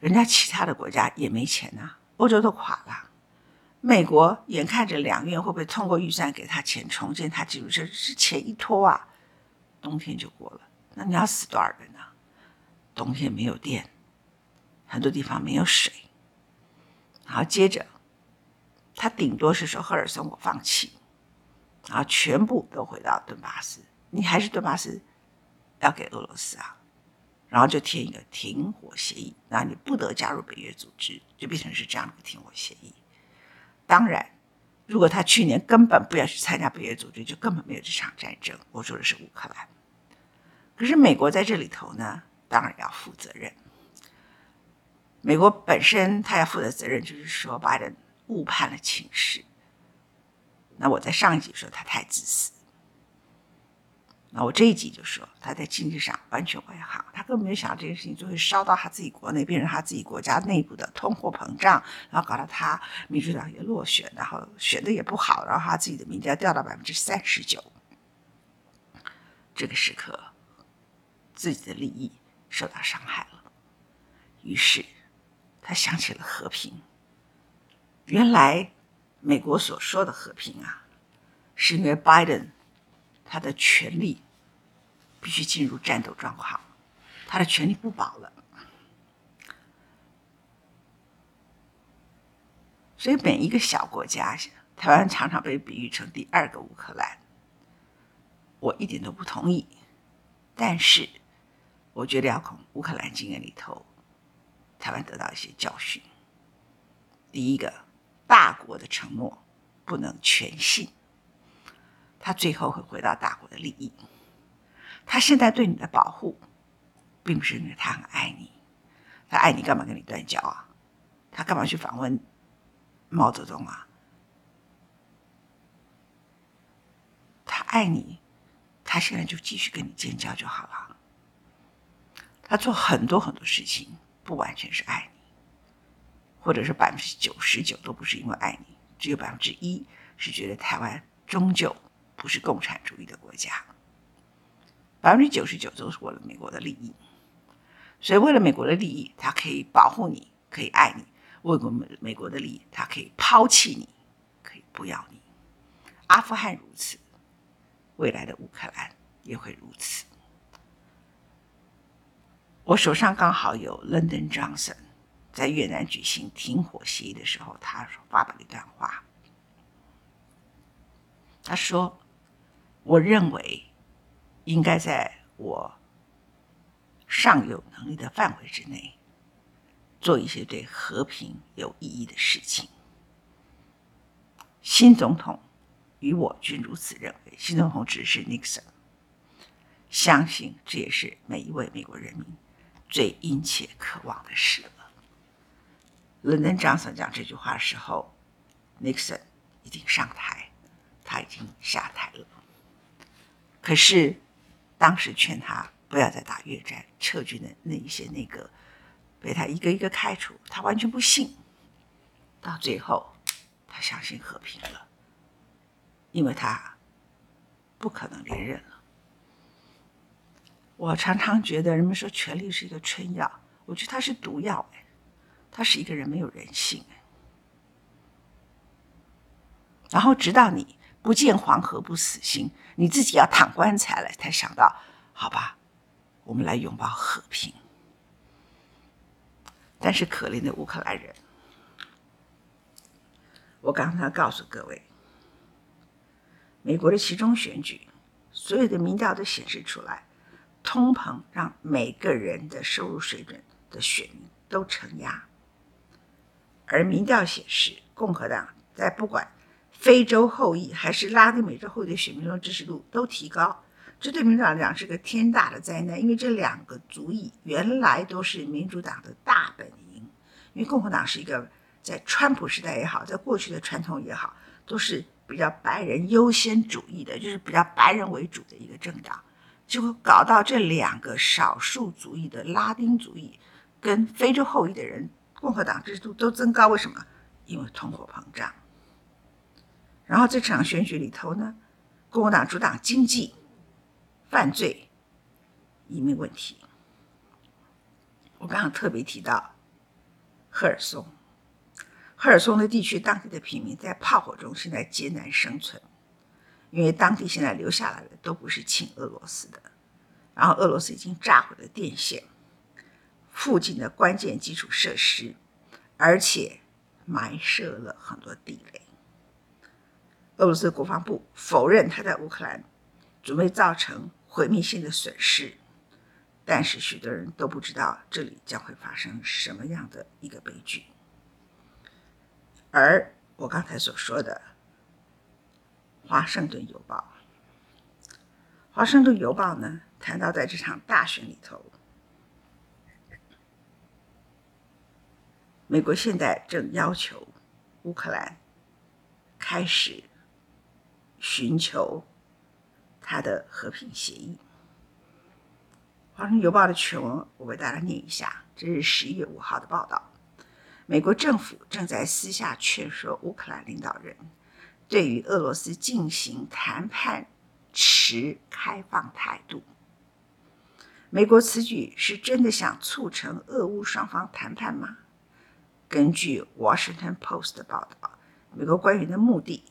人家其他的国家也没钱呐，欧洲都垮了。美国眼看着两院会不会通过预算给他钱重建他基础设施，钱一拖啊，冬天就过了。那你要死多少人呢？冬天没有电，很多地方没有水。然后接着，他顶多是说赫尔松我放弃，然后全部都回到顿巴斯。你还是顿巴斯要给俄罗斯啊？然后就签一个停火协议，那你不得加入北约组织，就变成是这样的停火协议。当然，如果他去年根本不要去参加北约组织，就根本没有这场战争。我说的是乌克兰。可是美国在这里头呢，当然要负责任。美国本身他要负的责任就是说，把人误判了情势。那我在上一集说他太自私。那我这一集就说他在经济上完全外行，他根本没有想到这件事情就会烧到他自己国内，变成他自己国家内部的通货膨胀，然后搞得他民主党也落选，然后选的也不好，然后他自己的民调掉到百分之三十九。这个时刻，自己的利益受到伤害了，于是他想起了和平。原来美国所说的和平啊，是因为拜登。他的权力必须进入战斗状况，他的权力不保了。所以每一个小国家，台湾常常被比喻成第二个乌克兰，我一点都不同意。但是，我觉得要从乌克兰经验里头，台湾得到一些教训。第一个，大国的承诺不能全信。他最后会回到大国的利益。他现在对你的保护，并不是因为他很爱你，他爱你干嘛跟你断交啊？他干嘛去访问毛泽东啊？他爱你，他现在就继续跟你建交就好了。他做很多很多事情，不完全是爱你，或者是百分之九十九都不是因为爱你，只有百分之一是觉得台湾终究。不是共产主义的国家，百分之九十九都是为了美国的利益，所以为了美国的利益，他可以保护你，可以爱你；为了美美国的利益，他可以抛弃你，可以不要你。阿富汗如此，未来的乌克兰也会如此。我手上刚好有 Lyndon Johnson 在越南举行停火协议的时候，他发表了一段话，他说。我认为，应该在我尚有能力的范围之内，做一些对和平有意义的事情。新总统与我均如此认为。新总统指的是 Nixon，相信这也是每一位美国人民最殷切渴望的事了。伦敦张所讲这句话的时候，Nixon 已经上台，他已经下台了。可是，当时劝他不要再打越战、撤军的那一些内阁，被他一个一个开除，他完全不信。到最后，他相信和平了，因为他不可能连任了。我常常觉得人们说权力是一个春药，我觉得它是毒药，它使一个人没有人性，然后直到你。不见黄河不死心，你自己要躺棺材了，才想到，好吧，我们来拥抱和平。但是可怜的乌克兰人，我刚才告诉各位，美国的其中选举，所有的民调都显示出来，通膨让每个人的收入水准的选民都承压，而民调显示，共和党在不管。非洲后裔还是拉丁美洲后裔的选民中支持度都提高，这对民主党来讲是个天大的灾难，因为这两个族裔原来都是民主党的大本营，因为共和党是一个在川普时代也好，在过去的传统也好，都是比较白人优先主义的，就是比较白人为主的一个政党，结果搞到这两个少数族裔的拉丁族裔跟非洲后裔的人，共和党支持度都增高，为什么？因为通货膨胀。然后这场选举里头呢，共和党主打经济、犯罪、移民问题。我刚刚特别提到赫尔松，赫尔松的地区当地的平民在炮火中现在艰难生存，因为当地现在留下来的都不是亲俄罗斯的，然后俄罗斯已经炸毁了电线、附近的关键基础设施，而且埋设了很多地雷。俄罗斯国防部否认他在乌克兰准备造成毁灭性的损失，但是许多人都不知道这里将会发生什么样的一个悲剧。而我刚才所说的华盛顿邮报》。《华盛顿邮报》呢，谈到在这场大选里头，美国现在正要求乌克兰开始寻求他的和平协议。《华盛顿邮报》的全文我为大家念一下，这是十一月五号的报道。美国政府正在私下劝说乌克兰领导人，对于俄罗斯进行谈判持开放态度。美国此举是真的想促成俄乌双方谈判吗？根据《Washington Post》的报道，美国官员的目的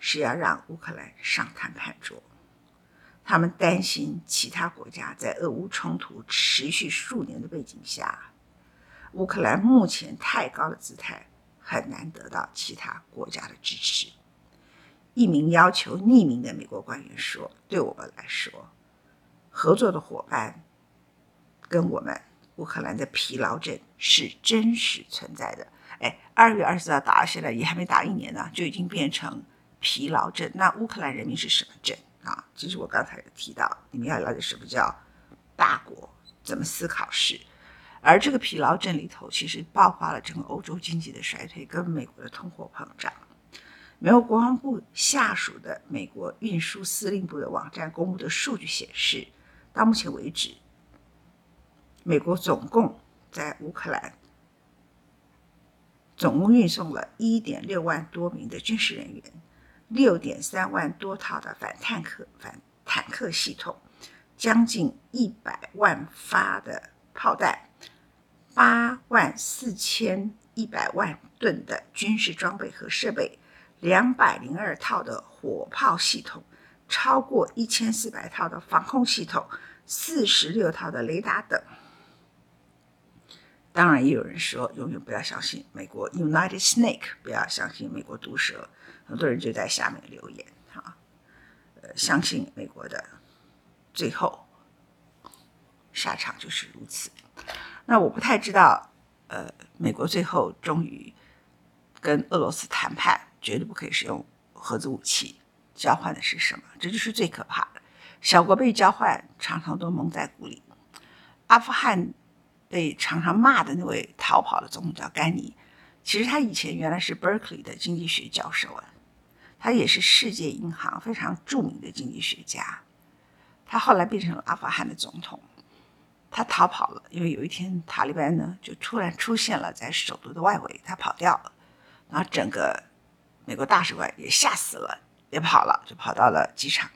是要让乌克兰上谈判桌。他们担心其他国家在俄乌冲突持续数年的背景下。乌克兰目前太高的姿态很难得到其他国家的支持。一名要求匿名的美国官员说：“对我们来说，合作的伙伴跟我们乌克兰的疲劳症是真实存在的。”哎，二月二十号打到现在也还没打一年呢，就已经变成疲劳症。那乌克兰人民是什么症啊？其实我刚才提到，你们要了解什么叫大国怎么思考是。而这个疲劳症里头，其实爆发了整个欧洲经济的衰退跟美国的通货膨胀。美国国防部下属的美国运输司令部的网站公布的数据显示，到目前为止，美国总共在乌克兰总共运送了一点六万多名的军事人员，六点三万多套的反坦克反坦克系统，将近一百万发的炮弹。八万四千一百万吨的军事装备和设备，两百零二套的火炮系统，超过一千四百套的防空系统，四十六套的雷达等。当然，也有人说，永远不要相信美国 United Snake，不要相信美国毒蛇。很多人就在下面留言，哈，呃，相信美国的，最后下场就是如此。那我不太知道，呃，美国最后终于跟俄罗斯谈判，绝对不可以使用核子武器，交换的是什么？这就是最可怕的。小国被交换，常常都蒙在鼓里。阿富汗被常常骂的那位逃跑的总统叫甘尼，其实他以前原来是 Berkeley 的经济学教授啊，他也是世界银行非常著名的经济学家，他后来变成了阿富汗的总统。他逃跑了，因为有一天塔利班呢就突然出现了在首都的外围，他跑掉了，然后整个美国大使馆也吓死了，也跑了，就跑到了机场。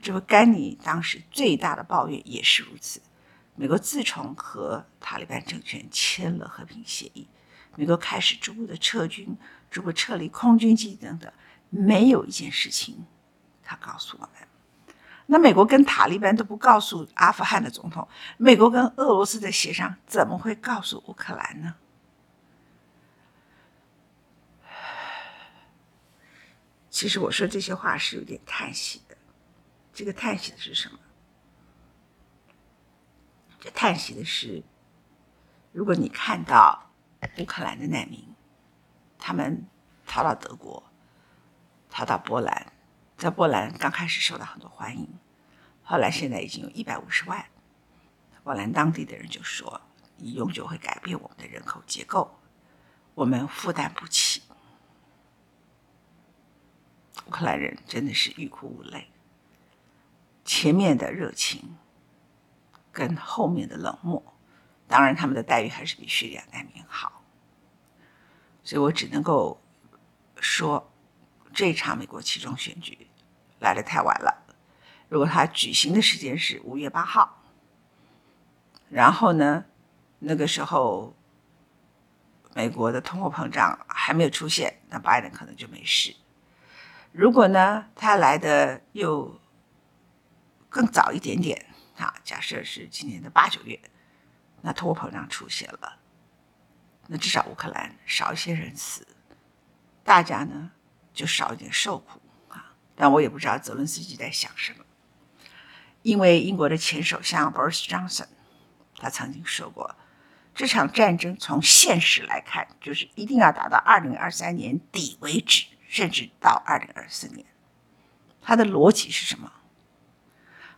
这位甘尼当时最大的抱怨也是如此。美国自从和塔利班政权签了和平协议，美国开始逐步的撤军，如果撤离空军基地等等，没有一件事情他告诉我们。那美国跟塔利班都不告诉阿富汗的总统，美国跟俄罗斯的协商怎么会告诉乌克兰呢？其实我说这些话是有点叹息的。这个叹息的是什么？这叹息的是，如果你看到乌克兰的难民，他们逃到德国，逃到波兰。在波兰刚开始受到很多欢迎，后来现在已经有一百五十万。波兰当地的人就说：“你永久会改变我们的人口结构，我们负担不起。”乌克兰人真的是欲哭无泪，前面的热情跟后面的冷漠，当然他们的待遇还是比叙利亚难民好，所以我只能够说，这场美国期中选举。来的太晚了。如果他举行的时间是五月八号，然后呢，那个时候美国的通货膨胀还没有出现，那拜登可能就没事。如果呢，他来的又更早一点点啊，假设是今年的八九月，那通货膨胀出现了，那至少乌克兰少一些人死，大家呢就少一点受苦啊。但我也不知道泽伦斯基在想什么，因为英国的前首相 Boris Johnson，他曾经说过，这场战争从现实来看，就是一定要打到二零二三年底为止，甚至到二零二四年。他的逻辑是什么？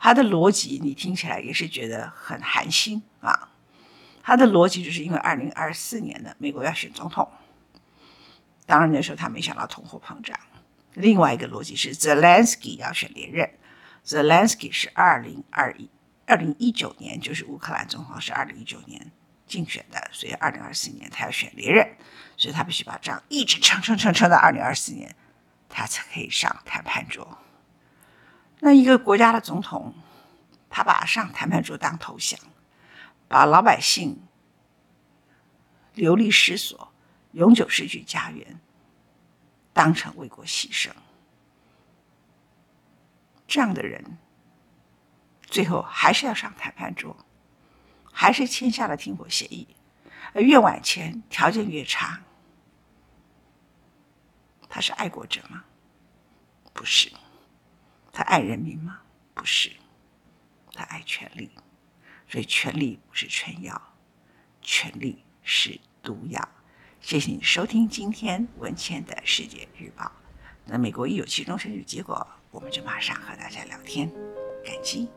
他的逻辑你听起来也是觉得很寒心啊。他的逻辑就是因为二零二四年的美国要选总统，当然那时候他没想到通货膨胀。另外一个逻辑是，Zelensky 要选连任，Zelensky 是二零二一二零一九年就是乌克兰总统是二零一九年竞选的，所以二零二四年他要选连任，所以他必须把仗一直撑撑撑撑到二零二四年，他才可以上谈判桌。那一个国家的总统，他把上谈判桌当投降，把老百姓流离失所、永久失去家园。当成为国牺牲，这样的人，最后还是要上谈判桌，还是签下了停火协议。而越晚签，条件越差。他是爱国者吗？不是。他爱人民吗？不是。他爱权力，所以权力不是春药，权力是毒药。谢谢你收听今天文倩的世界日报。那美国一有期中选举结果，我们就马上和大家聊天。感激。